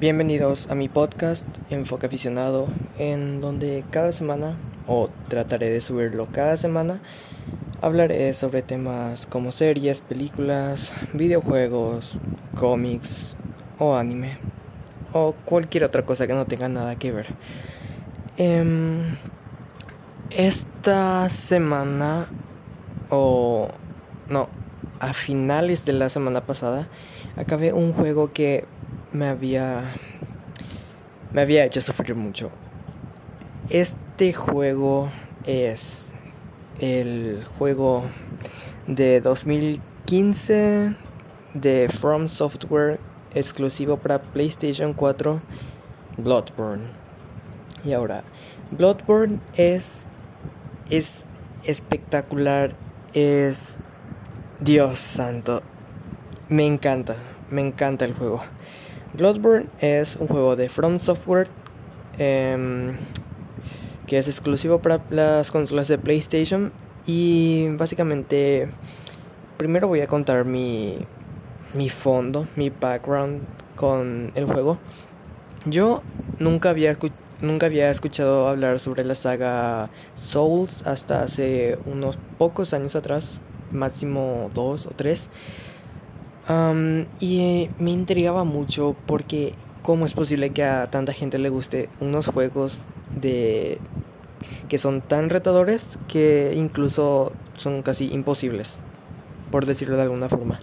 Bienvenidos a mi podcast Enfoque Aficionado, en donde cada semana, o trataré de subirlo cada semana, hablaré sobre temas como series, películas, videojuegos, cómics o anime, o cualquier otra cosa que no tenga nada que ver. Em, esta semana, o no, a finales de la semana pasada, acabé un juego que me había me había hecho sufrir mucho. Este juego es el juego de 2015 de From Software exclusivo para PlayStation 4 Bloodborne. Y ahora, Bloodborne es es espectacular, es Dios santo. Me encanta, me encanta el juego. Bloodborne es un juego de From Software em, que es exclusivo para las consolas de PlayStation y básicamente primero voy a contar mi, mi fondo, mi background con el juego. Yo nunca había, nunca había escuchado hablar sobre la saga Souls hasta hace unos pocos años atrás, máximo dos o tres y me intrigaba mucho porque cómo es posible que a tanta gente le guste unos juegos de que son tan retadores que incluso son casi imposibles, por decirlo de alguna forma.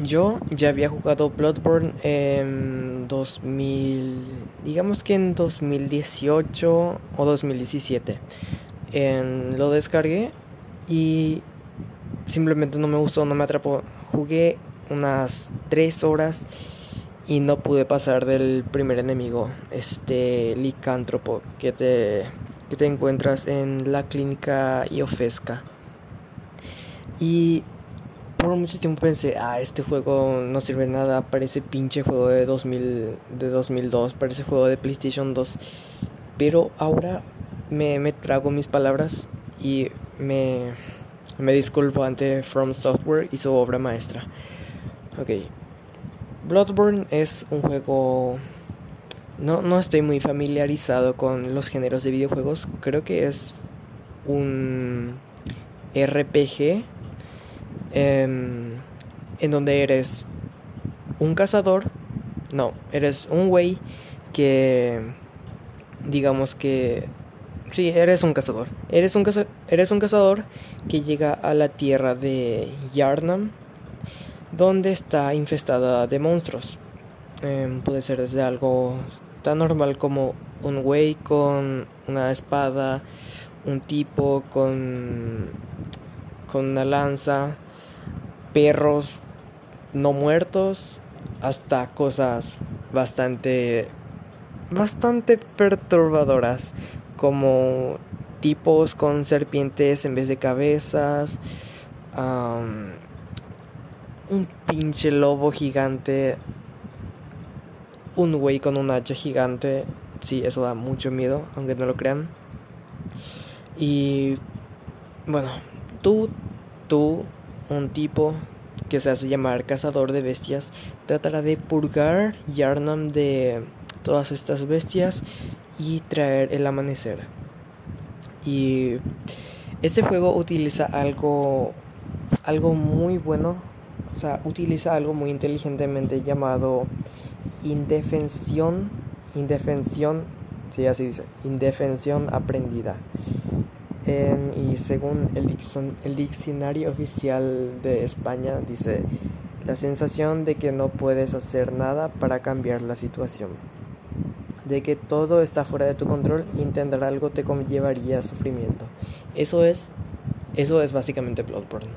yo ya había jugado Bloodborne en 2000, digamos que en 2018 o 2017. En, lo descargué y simplemente no me gustó, no me atrapó. Jugué unas 3 horas y no pude pasar del primer enemigo, este licántropo que te, que te encuentras en la clínica Iofesca. Y por mucho tiempo pensé, ah, este juego no sirve de nada, parece pinche juego de, 2000, de 2002, parece juego de PlayStation 2. Pero ahora me, me trago mis palabras y me me disculpo ante From Software y su obra maestra. Ok. Bloodborne es un juego... No, no estoy muy familiarizado con los géneros de videojuegos. Creo que es un RPG em, en donde eres un cazador. No, eres un güey que digamos que Sí, eres un cazador. Eres un, eres un cazador que llega a la tierra de Yarnam, donde está infestada de monstruos. Em, puede ser desde algo tan normal como un güey con una espada, un tipo con, con una lanza, perros no muertos, hasta cosas bastante bastante perturbadoras como tipos con serpientes en vez de cabezas, un pinche lobo gigante, un güey con un hacha gigante, sí, eso da mucho miedo, aunque no lo crean. Y bueno, tú, tú, un tipo que se hace llamar cazador de bestias, tratará de purgar Yarnam de todas estas bestias y traer el amanecer. Y este juego utiliza algo algo muy bueno, o sea, utiliza algo muy inteligentemente llamado indefensión, indefensión, sí, así dice, indefensión aprendida. y según el, el diccionario oficial de España dice la sensación de que no puedes hacer nada para cambiar la situación de que todo está fuera de tu control, intentar algo te conllevaría sufrimiento. Eso es, eso es básicamente Bloodborne.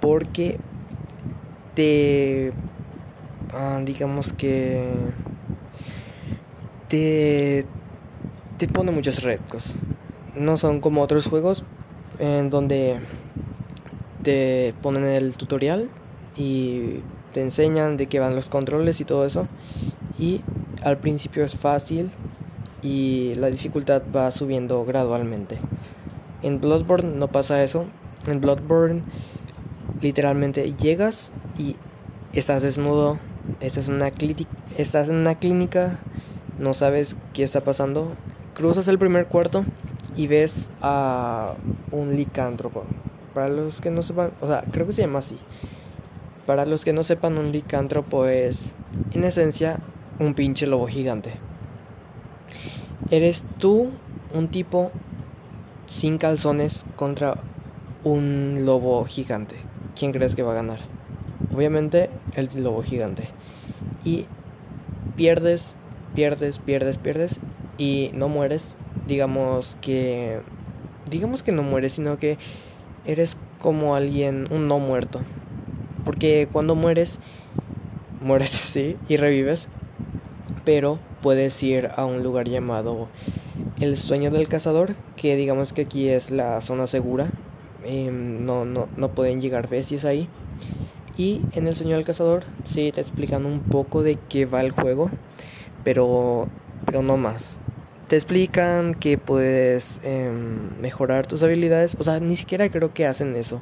Porque te, ah, digamos que te, te pone muchos retos. No son como otros juegos en donde te ponen el tutorial y te enseñan de qué van los controles y todo eso. Y al principio es fácil y la dificultad va subiendo gradualmente. En Bloodborne no pasa eso. En Bloodborne literalmente llegas y estás desnudo, estás en una, estás en una clínica, no sabes qué está pasando, cruzas el primer cuarto y ves a un licántropo. Para los que no sepan, o sea, creo que se llama así. Para los que no sepan, un licántropo es, en esencia, un pinche lobo gigante. Eres tú, un tipo sin calzones, contra un lobo gigante. ¿Quién crees que va a ganar? Obviamente, el lobo gigante. Y pierdes, pierdes, pierdes, pierdes. Y no mueres. Digamos que. Digamos que no mueres, sino que eres como alguien, un no muerto. Porque cuando mueres, mueres así y revives. Pero puedes ir a un lugar llamado el sueño del cazador, que digamos que aquí es la zona segura. Em, no, no, no pueden llegar bestias ahí. Y en el sueño del cazador sí te explican un poco de qué va el juego, pero, pero no más. Te explican que puedes em, mejorar tus habilidades, o sea, ni siquiera creo que hacen eso.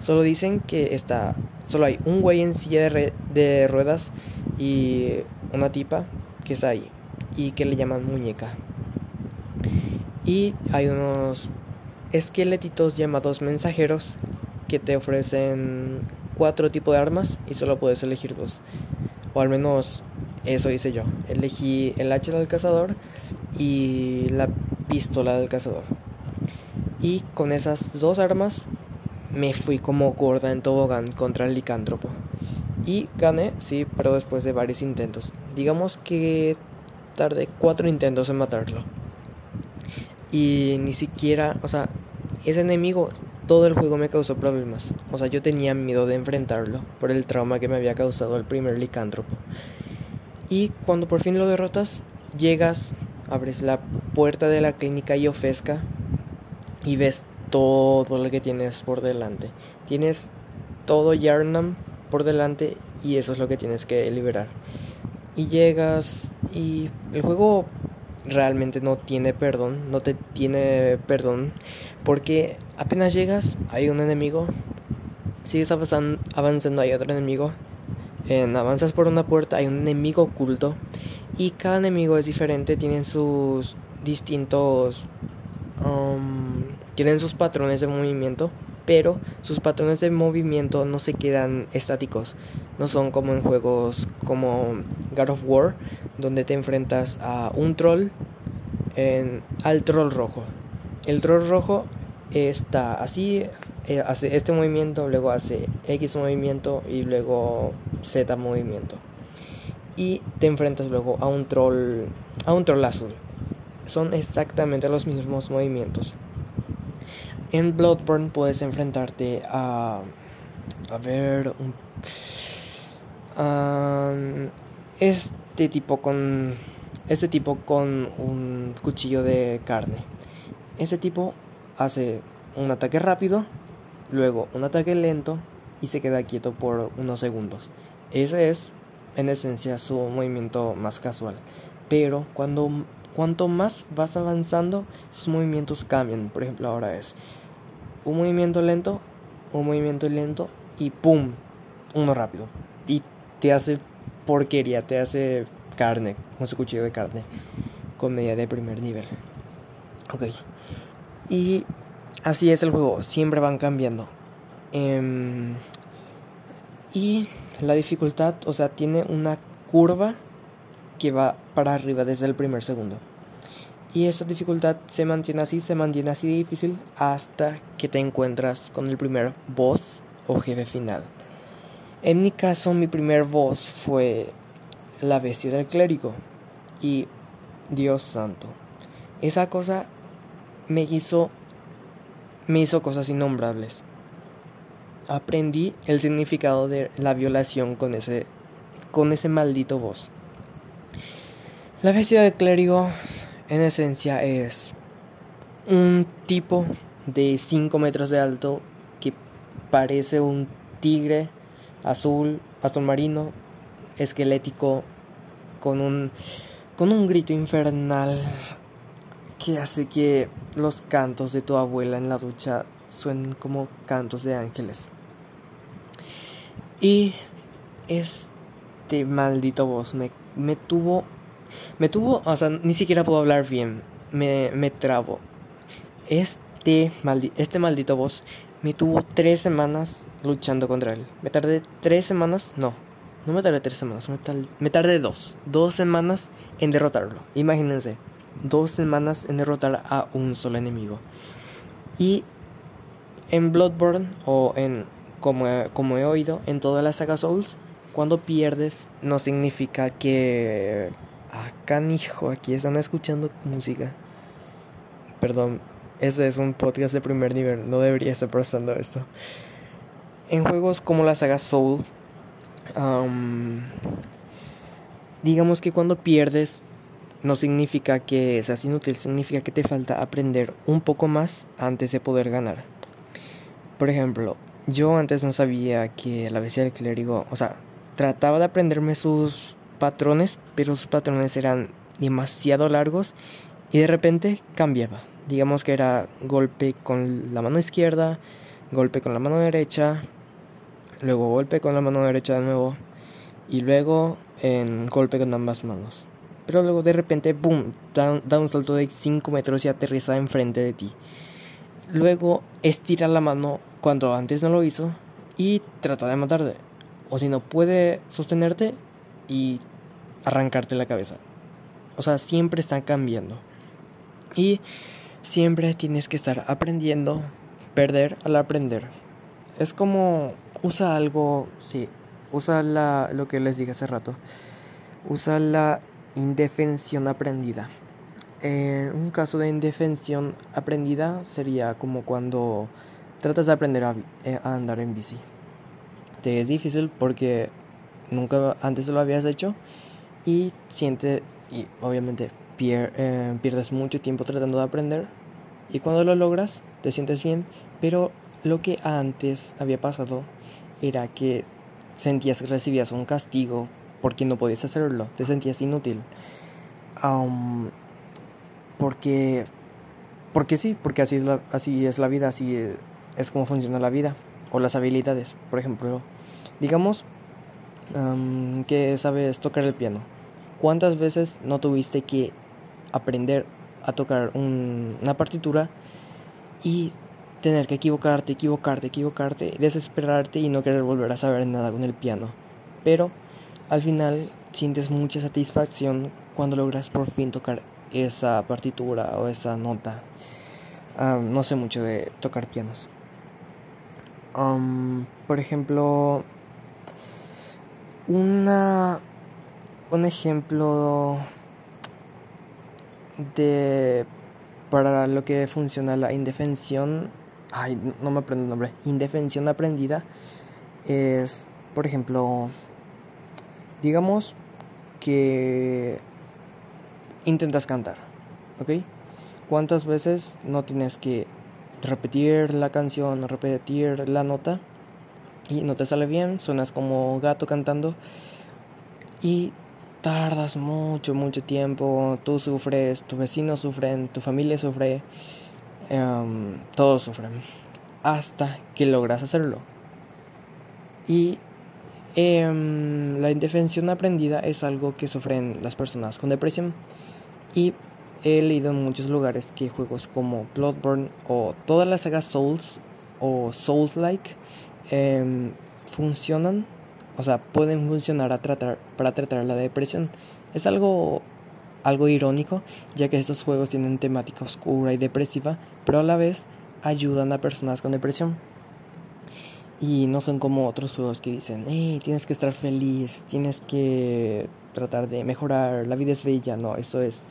Solo dicen que está, solo hay un güey en silla de, de ruedas y una tipa que está ahí y que le llaman muñeca. Y hay unos esqueletitos llamados mensajeros que te ofrecen cuatro tipos de armas y solo puedes elegir dos. O al menos eso hice yo. Elegí el hacha del cazador y la pistola del cazador. Y con esas dos armas me fui como gorda en tobogán contra el licántropo. Y gané, sí, pero después de varios intentos. Digamos que tardé cuatro intentos en matarlo. Y ni siquiera, o sea, ese enemigo todo el juego me causó problemas. O sea, yo tenía miedo de enfrentarlo por el trauma que me había causado el primer licántropo. Y cuando por fin lo derrotas, llegas, abres la puerta de la clínica y ofesca y ves todo lo que tienes por delante. Tienes todo Yarnam por delante y eso es lo que tienes que liberar. Y llegas y el juego realmente no tiene perdón, no te tiene perdón, porque apenas llegas hay un enemigo, sigues avanzando, hay otro enemigo, en, avanzas por una puerta hay un enemigo oculto y cada enemigo es diferente, tienen sus distintos, um, tienen sus patrones de movimiento, pero sus patrones de movimiento no se quedan estáticos, no son como en juegos como God of War, donde te enfrentas a un troll, en, al troll rojo. El troll rojo está así, eh, hace este movimiento, luego hace X movimiento y luego Z movimiento. Y te enfrentas luego a un troll, a un troll azul. Son exactamente los mismos movimientos. En Bloodborne puedes enfrentarte a a ver un este tipo con este tipo con un cuchillo de carne. Este tipo hace un ataque rápido, luego un ataque lento y se queda quieto por unos segundos. Ese es en esencia su movimiento más casual. Pero cuando cuanto más vas avanzando, sus movimientos cambian. Por ejemplo, ahora es un movimiento lento, un movimiento lento y pum, uno rápido. Y te hace porquería, te hace carne, un cuchillo de carne con medida de primer nivel. Ok. Y así es el juego, siempre van cambiando. Em, y la dificultad, o sea, tiene una curva que va para arriba desde el primer segundo. Y esa dificultad se mantiene así, se mantiene así difícil hasta que te encuentras con el primer boss o jefe final. En mi caso, mi primer voz fue la bestia del clérigo y Dios santo. Esa cosa me hizo me hizo cosas innombrables. Aprendí el significado de la violación con ese con ese maldito voz. La bestia del clérigo en esencia es un tipo de 5 metros de alto que parece un tigre azul, azul marino, esquelético, con un, con un grito infernal que hace que los cantos de tu abuela en la ducha suenen como cantos de ángeles. Y es este maldito boss me, me tuvo. Me tuvo. O sea, ni siquiera puedo hablar bien. Me, me trabo. Este, maldi este maldito boss me tuvo tres semanas luchando contra él. Me tardé tres semanas. No, no me tardé tres semanas. Me, me tardé dos. Dos semanas en derrotarlo. Imagínense. Dos semanas en derrotar a un solo enemigo. Y en Bloodborne o en como, como he oído en toda la saga Souls, cuando pierdes no significa que acá hijo, aquí están escuchando música. Perdón, ese es un podcast de primer nivel, no debería estar pasando esto. En juegos como la saga Soul, digamos que cuando pierdes no significa que seas inútil, significa que te falta aprender un poco más antes de poder ganar. Por ejemplo, yo antes no sabía que la bestia del clérigo, o sea, trataba de aprenderme sus patrones, pero sus patrones eran demasiado largos y de repente cambiaba. Digamos que era golpe con la mano izquierda, golpe con la mano derecha, luego golpe con la mano derecha de nuevo y luego en golpe con ambas manos. Pero luego de repente, boom, da, da un salto de 5 metros y aterriza enfrente de ti. Luego estira la mano cuando antes no lo hizo y trata de matarte. O si no puede sostenerte y arrancarte la cabeza. O sea, siempre están cambiando. Y siempre tienes que estar aprendiendo, perder al aprender. Es como usa algo, sí, usa la, lo que les dije hace rato. Usa la indefensión aprendida. Un caso de indefensión aprendida sería como cuando tratas de aprender eh, a, andar en bici. Te es difícil porque nunca antes lo habías hecho y siente y obviamente eh, pierdes mucho tiempo tratando de aprender y cuando lo logras te sientes bien, pero lo que antes había pasado era que sentías que recibías un castigo porque no podías hacerlo, te sentías inútil. porque porque sí, porque así es la, así es la vida, así es como funciona la vida o las habilidades. Por ejemplo, digamos que sabes tocar el piano. ¿Cuántas veces no tuviste que aprender a tocar una partitura y tener que equivocarte, equivocarte, equivocarte, desesperarte y no querer volver a saber nada con el piano? Pero al final sientes mucha satisfacción cuando logras por fin tocar esa partitura o esa nota. no sé mucho de tocar pianos. Um, por ejemplo, una, un ejemplo de para lo que funciona la indefensión, ay, no me aprendo el nombre, indefensión aprendida es, por ejemplo, digamos que intentas cantar, ¿ok? ¿Cuántas veces no tienes que repetir la canción, repetir la nota y no te sale bien, suenas como gato cantando y tardas mucho, mucho tiempo, tú sufres, tus vecinos sufren, tu familia sufre, em, todos sufren, hasta que logras hacerlo. Y em, la indefensión aprendida es algo que sufren las personas con depresión y he leído en muchos lugares que juegos como Bloodborne o todas las sagas Souls o Souls-like em, funcionan, o sea, pueden funcionar a tratar, para tratar la depresión. Es algo, algo irónico, ya que estos juegos tienen temática oscura y depresiva, pero a la vez ayudan a personas con depresión. Y no son como otros juegos que dicen, hey, tienes que estar feliz, tienes que tratar de mejorar, la vida es bella. No, eso es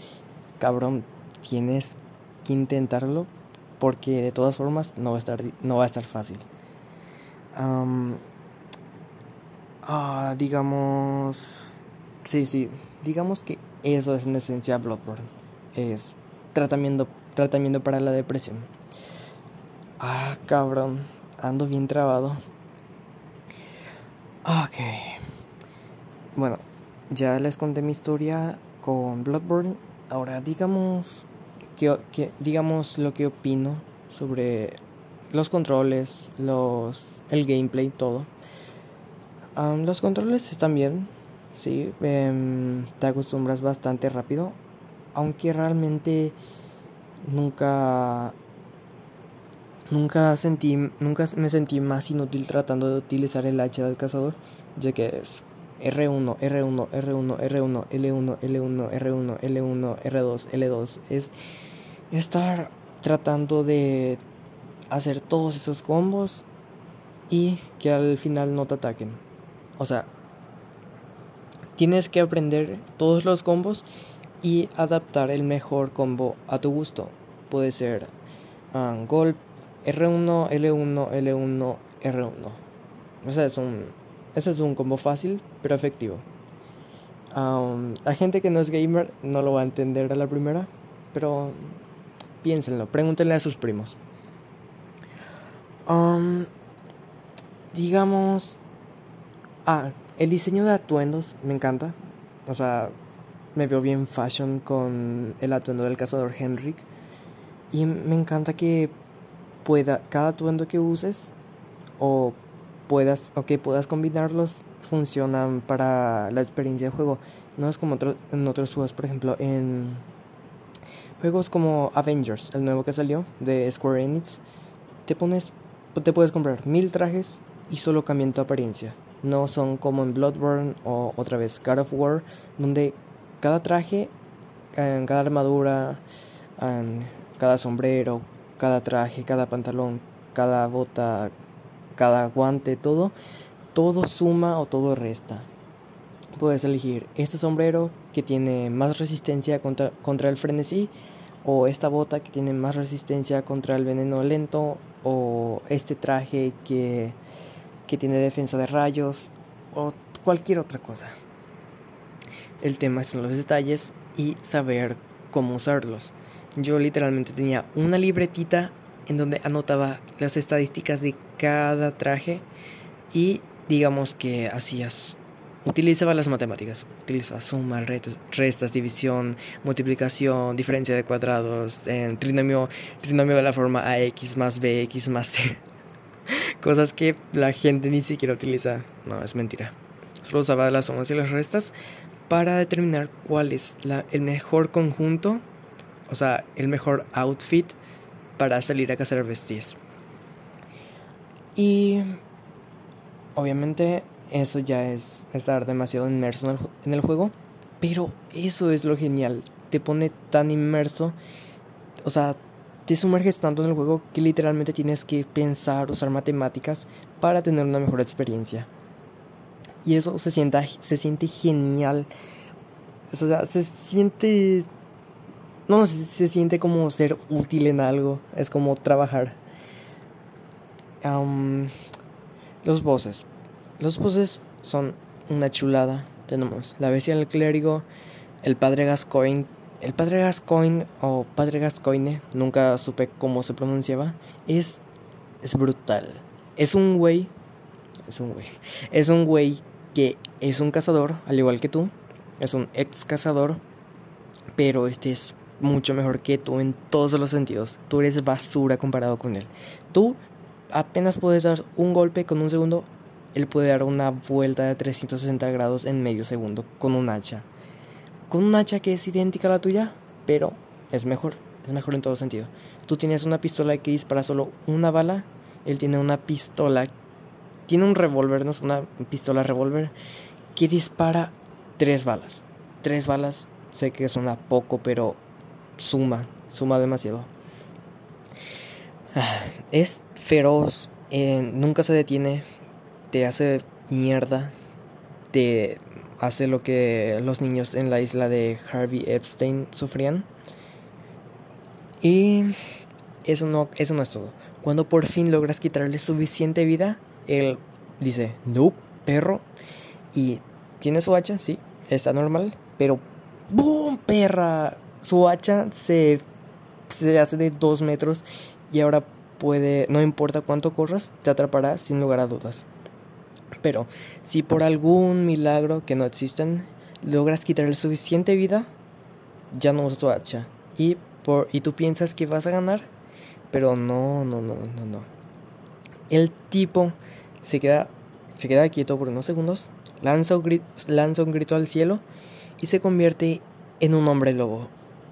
cabrón, tienes que intentarlo porque de todas formas no va a estar, no va a estar fácil. Ah, digamos, sí, sí, digamos que eso es en esencia Bloodborne. Es tratamiento, tratamiento para la depresión. Ah, cabrón, ando bien trabado. Ok. Bueno, ya les conté mi historia con Bloodborne Ahora, digamos, que, digamos lo que opino sobre los controles, los, el gameplay, todo. los controles están bien, Sí, em, te acostumbras bastante rápido, aunque realmente nunca nunca sentí nunca me sentí más inútil tratando de utilizar el hacha del cazador, ya que es R1, R1, R1, R1, L1, L1, R1, L1, R2, L2 es estar tratando de hacer todos esos combos y que al final no te ataquen. O sea, tienes que aprender todos los combos y adaptar el mejor combo a tu gusto. Puede ser um, Golp, R1, L1, L1, R1. O sea, es un, ese es un combo fácil, pero efectivo. Um, la gente que no es gamer no lo va a entender a la primera, pero piénsenlo, pregúntenle a sus primos. Um, digamos... Ah, el diseño de atuendos me encanta. O sea, me veo bien fashion con el atuendo del cazador Henrik. Y me encanta que pueda, cada atuendo que uses o puedas o que puedas combinarlos funcionan para la experiencia de juego. No es como en otros juegos, por ejemplo, en juegos como Avengers, el nuevo que salió de Square Enix, te pones te puedes comprar mil trajes y solo cambian tu apariencia. No son como en Bloodborne o otra vez God of War, donde cada traje, cada armadura, cada sombrero, cada traje, cada pantalón, cada bota, cada guante, todo, todo suma o todo resta. Puedes elegir este sombrero que tiene más resistencia contra, contra el frenesí o esta bota que tiene más resistencia contra el veneno lento o este traje que, que tiene defensa de rayos o cualquier otra cosa. El tema son los detalles y saber cómo usarlos. Yo literalmente tenía una libretita en donde anotaba las estadísticas de cada traje y digamos que hacías utilizaba las matemáticas, utilizaba suma, restas, división, multiplicación, diferencia de cuadrados, en trinomio, trinomio de la forma ax más bx más c. Cosas que la gente ni siquiera utiliza. No, es mentira. Solo usaba las sumas y las restas para determinar cuál es la, el mejor conjunto, o sea, el mejor outfit para salir a cazar bestias. Y obviamente eso ya es estar demasiado inmerso en el, juego. Pero eso es lo genial. Te pone tan inmerso. O sea, te sumerges tanto en el juego que literalmente tienes que pensar, usar matemáticas para tener una mejor experiencia. Y eso se siente, se siente genial. O sea, se siente... No, se, se siente como ser útil en algo. Es como trabajar. los bosses. Los bosses son una chulada. Tenemos la bestia del clérigo, el padre Gascoigne. El padre Gascoigne o padre Gascoigne, nunca supe cómo se pronunciaba, es, es brutal. Es un güey, es un güey, es un güey que es un cazador, al igual que tú, es un ex cazador, pero este es mucho mejor que tú en todos los sentidos. Tú eres basura comparado con él. Tú apenas puedes dar un golpe con un segundo él puede dar una vuelta de 360 grados en medio segundo con un hacha. Con un hacha que es idéntica a la tuya, pero es mejor, es mejor en todo sentido. Tú tienes una pistola que dispara solo una bala, él tiene una pistola, tiene un revólver, no es una pistola revólver, que dispara tres balas. Tres balas, sé que suena poco, pero suma, suma demasiado. Ah, es feroz, eh, nunca se detiene, te hace mierda, te hace lo que los niños en la isla de Harvey Epstein sufrían. Y eso no, eso no es todo. Cuando por fin logras quitarle suficiente vida, él dice, no, perro. Y tiene su hacha, sí, está normal, pero ¡boom, perra! Su hacha se, se hace de dos metros y ahora puede, no importa cuánto corras, te atrapará sin lugar a dudas. Pero si por algún milagro que no existen logras quitarle suficiente vida, ya no usas tu hacha. Y, por, y tú piensas que vas a ganar, pero no, no, no, no, no. El tipo se queda, se queda quieto por unos segundos, lanza un, lanza un grito al cielo y se convierte en un hombre lobo.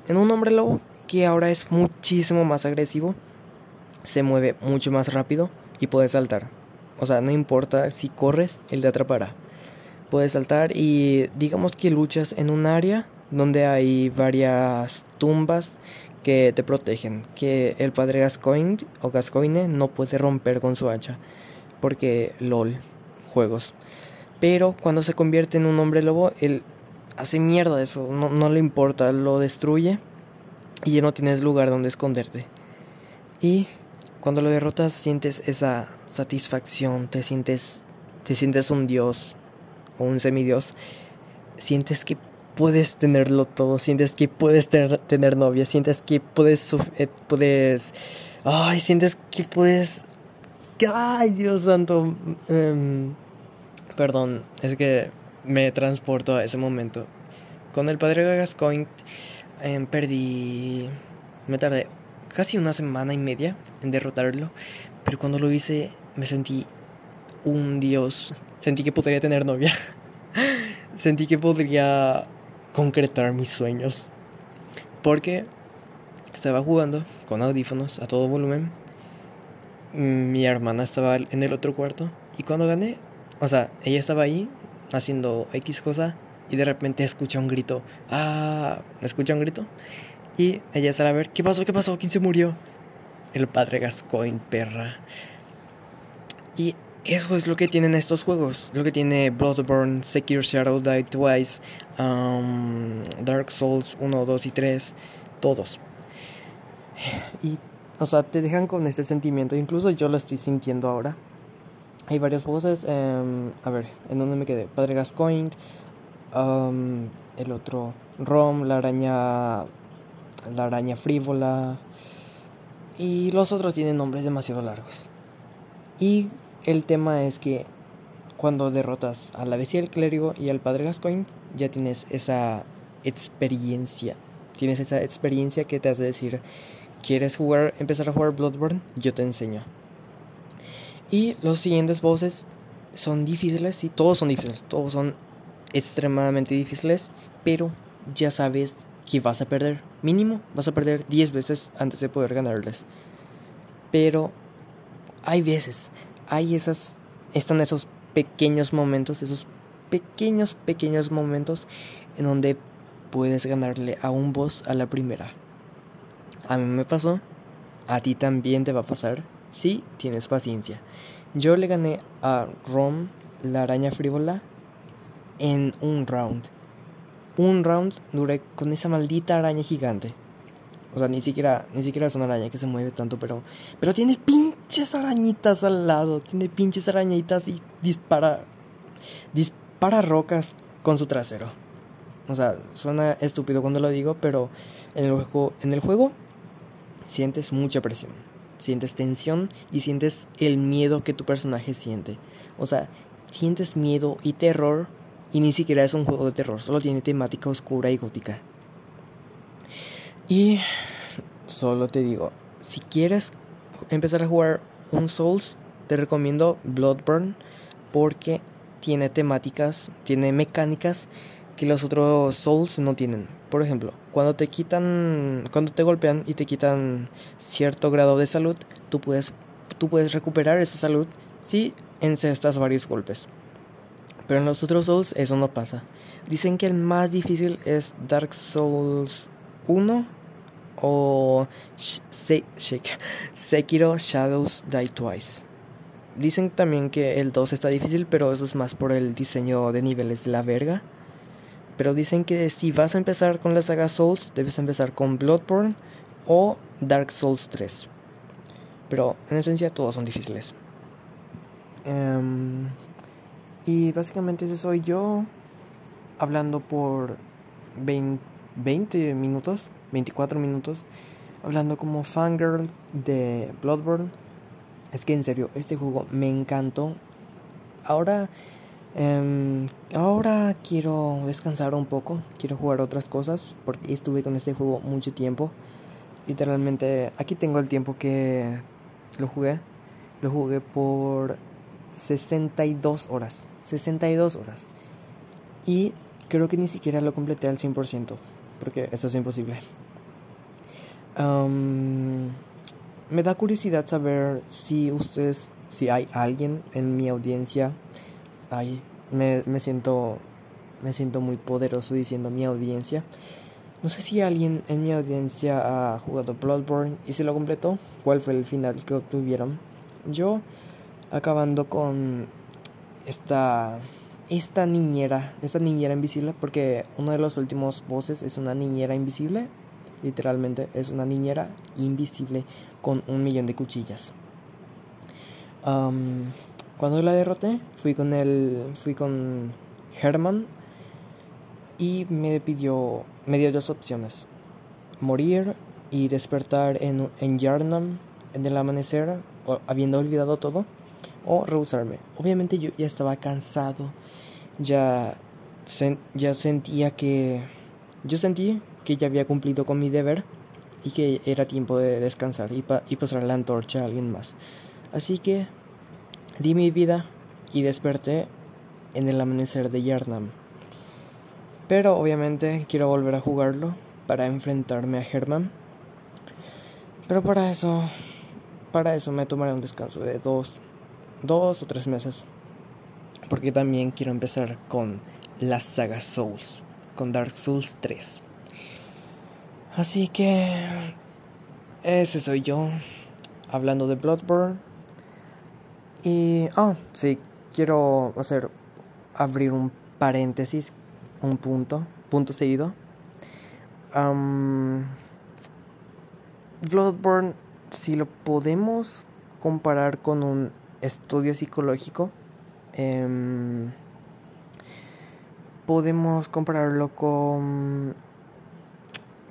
En un hombre lobo que ahora es muchísimo más agresivo, se mueve mucho más rápido y puede saltar. O sea, no importa si corres, él te atrapará. Puedes saltar y digamos que luchas en un área donde hay varias tumbas que te protegen, que el padre Gascoigne o Gascoigne no puede romper con su hacha, porque LOL, juegos. Pero cuando se convierte en un hombre lobo, él hace mierda eso, no, no le importa, lo destruye y ya no tienes lugar donde esconderte. Y cuando lo derrotas sientes esa satisfacción, te sientes, te sientes un dios o un semidios, sientes que puedes tenerlo todo, sientes que puedes tener, tener novia, sientes que puedes, eh, puedes, ay, sientes que puedes, ay, Dios santo, em, perdón, es que me transporto a ese momento. Con el padre Gascoigne em, perdí, me tardé casi una semana y media en derrotarlo, pero cuando lo hice me sentí un dios, sentí que podría tener novia, sentí que podría concretar mis sueños. Porque estaba jugando con audífonos a todo volumen. Mi hermana estaba en el otro cuarto. Y cuando gané, o sea, ella estaba ahí haciendo X cosa. Y de repente escucha un grito. Ah, escucha un grito. Y ella sale a ver, ¿qué pasó? ¿Qué pasó? ¿Quién se murió? El padre Gascoigne, perra. Y eso es lo que tienen estos juegos. Lo que tiene Bloodborne, Sekiro Shadow Die Twice, um, Dark Souls 1, 2 y 3. Todos. Y, o sea, te dejan con este sentimiento. Incluso yo lo estoy sintiendo ahora. Hay varias voces. Em, a ver, ¿en dónde me quedé? Padre Gascoigne. Um, el otro, Rom, la araña. La araña frívola. Y los otros tienen nombres demasiado largos. Y el tema es que cuando derrotas a la bestia del clérigo y al padre Gascoigne, ya tienes esa experiencia. Tienes esa experiencia que te hace decir, ¿quieres jugar, empezar a jugar Bloodborne? Yo te enseño. Y los siguientes bosses son difíciles, y todos son difíciles, todos son extremadamente difíciles, pero ya sabes que vas a perder. Mínimo, vas a perder 10 veces antes de poder ganarles. Pero hay veces hay esas, están esos pequeños momentos, esos pequeños, pequeños momentos en donde puedes ganarle a un boss a la primera. A mí me pasó, a ti también te va a pasar, si tienes paciencia. Yo le gané a Rom, la araña frívola, en un round. Un round duré con esa maldita araña gigante. O sea, ni siquiera, ni siquiera es una araña que se mueve tanto, pero, pero tiene pinches arañitas al lado, tiene pinches arañitas y dispara, dispara rocas con su trasero. O sea, suena estúpido cuando lo digo, pero en el juego, en el juego sientes mucha presión, sientes tensión y sientes el miedo que tu personaje siente. O sea, sientes miedo y terror y ni siquiera es un juego de terror, solo tiene temática oscura y gótica. Y solo te digo, si quieres empezar a jugar un Souls, te recomiendo Bloodborne porque tiene temáticas, tiene mecánicas que los otros Souls no tienen. Por ejemplo, cuando te quitan, cuando te golpean y te quitan cierto grado de salud, tú puedes, tú puedes recuperar esa salud si encestas varios golpes. Pero en los otros Souls eso no pasa. Dicen que el más difícil es Dark Souls 1 o Sekiro Shadows Die Twice. Dicen también que el 2 está difícil, pero eso es más por el diseño de niveles de la verga. Pero dicen que si vas a empezar con la saga Souls, debes empezar con Bloodborne o Dark Souls 3. Pero en esencia todos son difíciles. Em, y básicamente ese soy yo hablando por 20 minutos. 24 minutos hablando como fangirl de Bloodborne. Es que en serio, este juego me encantó. Ahora, em, ahora quiero descansar un poco, quiero jugar otras cosas porque estuve con este juego mucho tiempo. Literalmente, aquí tengo el tiempo que lo jugué. Lo jugué por 62 horas. 62 horas. Y creo que ni siquiera lo completé al 100%, porque eso es imposible. me da curiosidad saber si ustedes, si hay alguien en mi audiencia, ay, me, me siento, me siento muy poderoso diciendo mi audiencia. No sé si alguien en mi audiencia ha jugado Bloodborne y si lo completó, cuál fue el final que obtuvieron. Yo, acabando con esta esta niñera, esta niñera invisible, porque uno de los últimos voces es una niñera invisible, literalmente es una niñera invisible con un millón de cuchillas. cuando la derroté, fui con el, fui con Herman y me pidió, me dio dos opciones: morir y despertar en, en Yarnam en el amanecer, habiendo olvidado todo o rehusarme. Obviamente yo ya estaba cansado, ya, ya sentía que... Yo sentí que ya había cumplido con mi deber y que era tiempo de descansar y, y pasar la antorcha a alguien más. Así que di mi vida y desperté en el amanecer de Yarnam. Pero obviamente quiero volver a jugarlo para enfrentarme a Herman. Pero para eso, para eso me tomaré un descanso de dos dos o tres meses. Porque también quiero empezar con la saga Souls, con Dark Souls 3. Así que ese soy yo, hablando de Bloodborne. Y, ah, sí, quiero hacer, abrir un paréntesis, un punto, punto seguido. Bloodborne, si lo podemos comparar con un estudio psicológico, em, podemos compararlo con,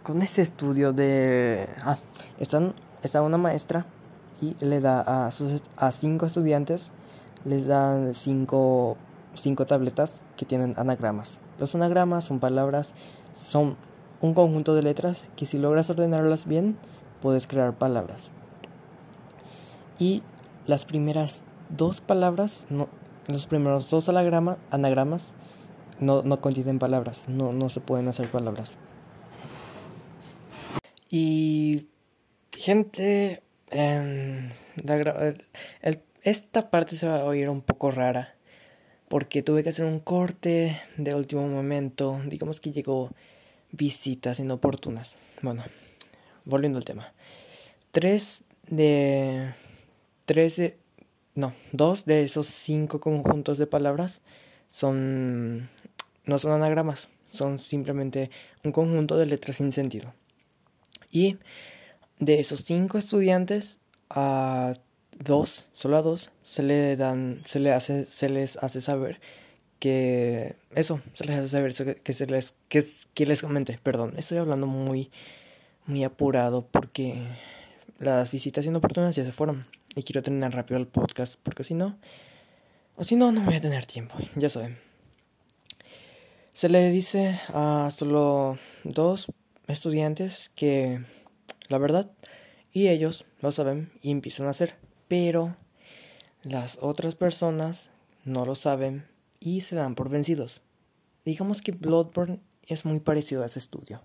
con este estudio de... Ah, está una maestra y le da a, sus, a cinco estudiantes, les dan cinco, cinco tabletas que tienen anagramas. Los anagramas son palabras, son un conjunto de letras que si logras ordenarlas bien, puedes crear palabras. Y las primeras dos palabras, no, los primeros dos anagramas no, no contienen palabras, no, no se pueden hacer palabras. Y gente, em, esta parte se va a oír un poco rara porque tuve que hacer un corte de último momento, digamos que llegó visitas inoportunas. Bueno, volviendo al tema. Tres de 13, no, dos de esos cinco conjuntos de palabras son, no son anagramas, son simplemente un conjunto de letras sin sentido. Y de esos cinco estudiantes, a dos, solo a dos, se le dan, se le hace, se les hace saber que eso, se les hace saber que, se les, que, que les comente, perdón, estoy hablando muy, muy apurado porque las visitas inoportunas ya se fueron. Y quiero terminar rápido el podcast porque si no, o si no, no voy a tener tiempo, ya saben. Se le dice a solo dos estudiantes que la verdad, y ellos lo saben y empiezan a hacer, pero las otras personas no lo saben y se dan por vencidos. Digamos que Bloodborne es muy parecido a ese estudio.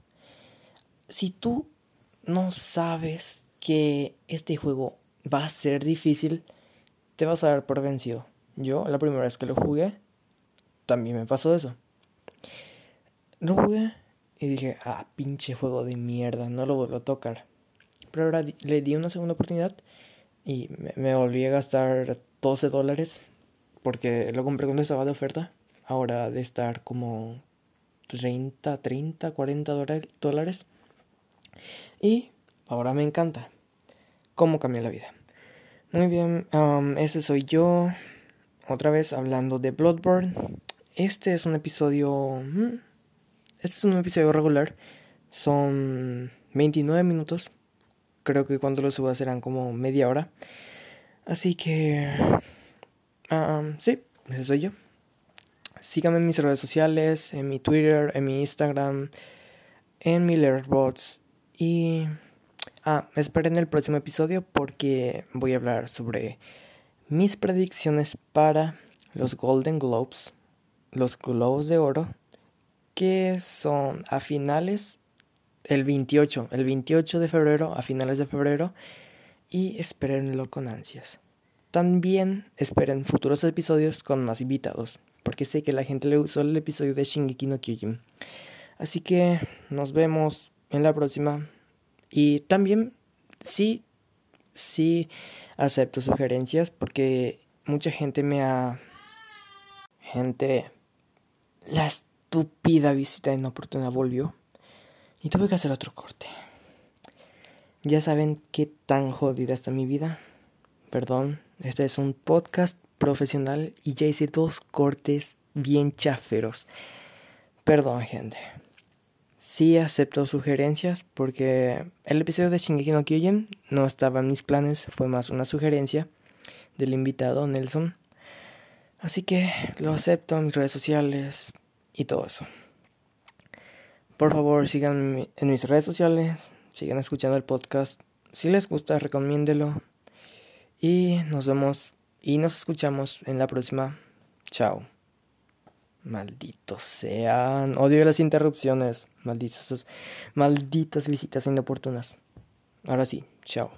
Si tú no sabes que este juego va a ser difícil, te vas a dar por vencido. Yo, la primera vez que lo jugué, también me pasó eso. Lo jugué y dije, ah, pinche juego de mierda, no lo vuelvo a tocar. Pero ahora le di una segunda oportunidad y me, volví a gastar 12 dólares porque lo compré cuando estaba de oferta. Ahora de estar como 30, 30, 40 dólares. Y ahora me encanta cómo cambió la vida. Muy bien, ese soy yo. Otra vez hablando de Bloodborne. Este es un episodio. Mm, este es un episodio regular. Son 29 minutos. Creo que cuando lo suba serán como media hora. Así que. sí, ese soy yo. Síganme en mis redes sociales, en mi Twitter, en mi Instagram, en mi Letterboxd y Ah, esperen el próximo episodio porque voy a hablar sobre mis predicciones para los Golden Globes los Globos de Oro, que son a finales, el 28, el 28 de febrero, a finales de febrero, y espérenlo con ansias. También esperen futuros episodios con más invitados, porque sé que la gente le usó el episodio de Shingeki no Kyojin. Así que nos vemos en la próxima. Y también sí, sí acepto sugerencias porque mucha gente me ha... Gente... La estúpida visita inoportuna volvió y tuve que hacer otro corte. Ya saben qué tan jodida está mi vida. Perdón, este es un podcast profesional y ya hice dos cortes bien chaferos. Perdón, gente. Sí acepto sugerencias porque el episodio de Shingeki no Kyojin no estaba en mis planes, fue más una sugerencia del invitado Nelson. Así que lo acepto en mis redes sociales y todo eso. Por favor, sigan en mis redes sociales, sigan escuchando el podcast. Si les gusta, recomiéndelo. Y nos vemos y nos escuchamos en la próxima. Chao. Malditos sean. Odio las interrupciones. Malditas, malditas visitas inoportunas. Ahora sí, chao.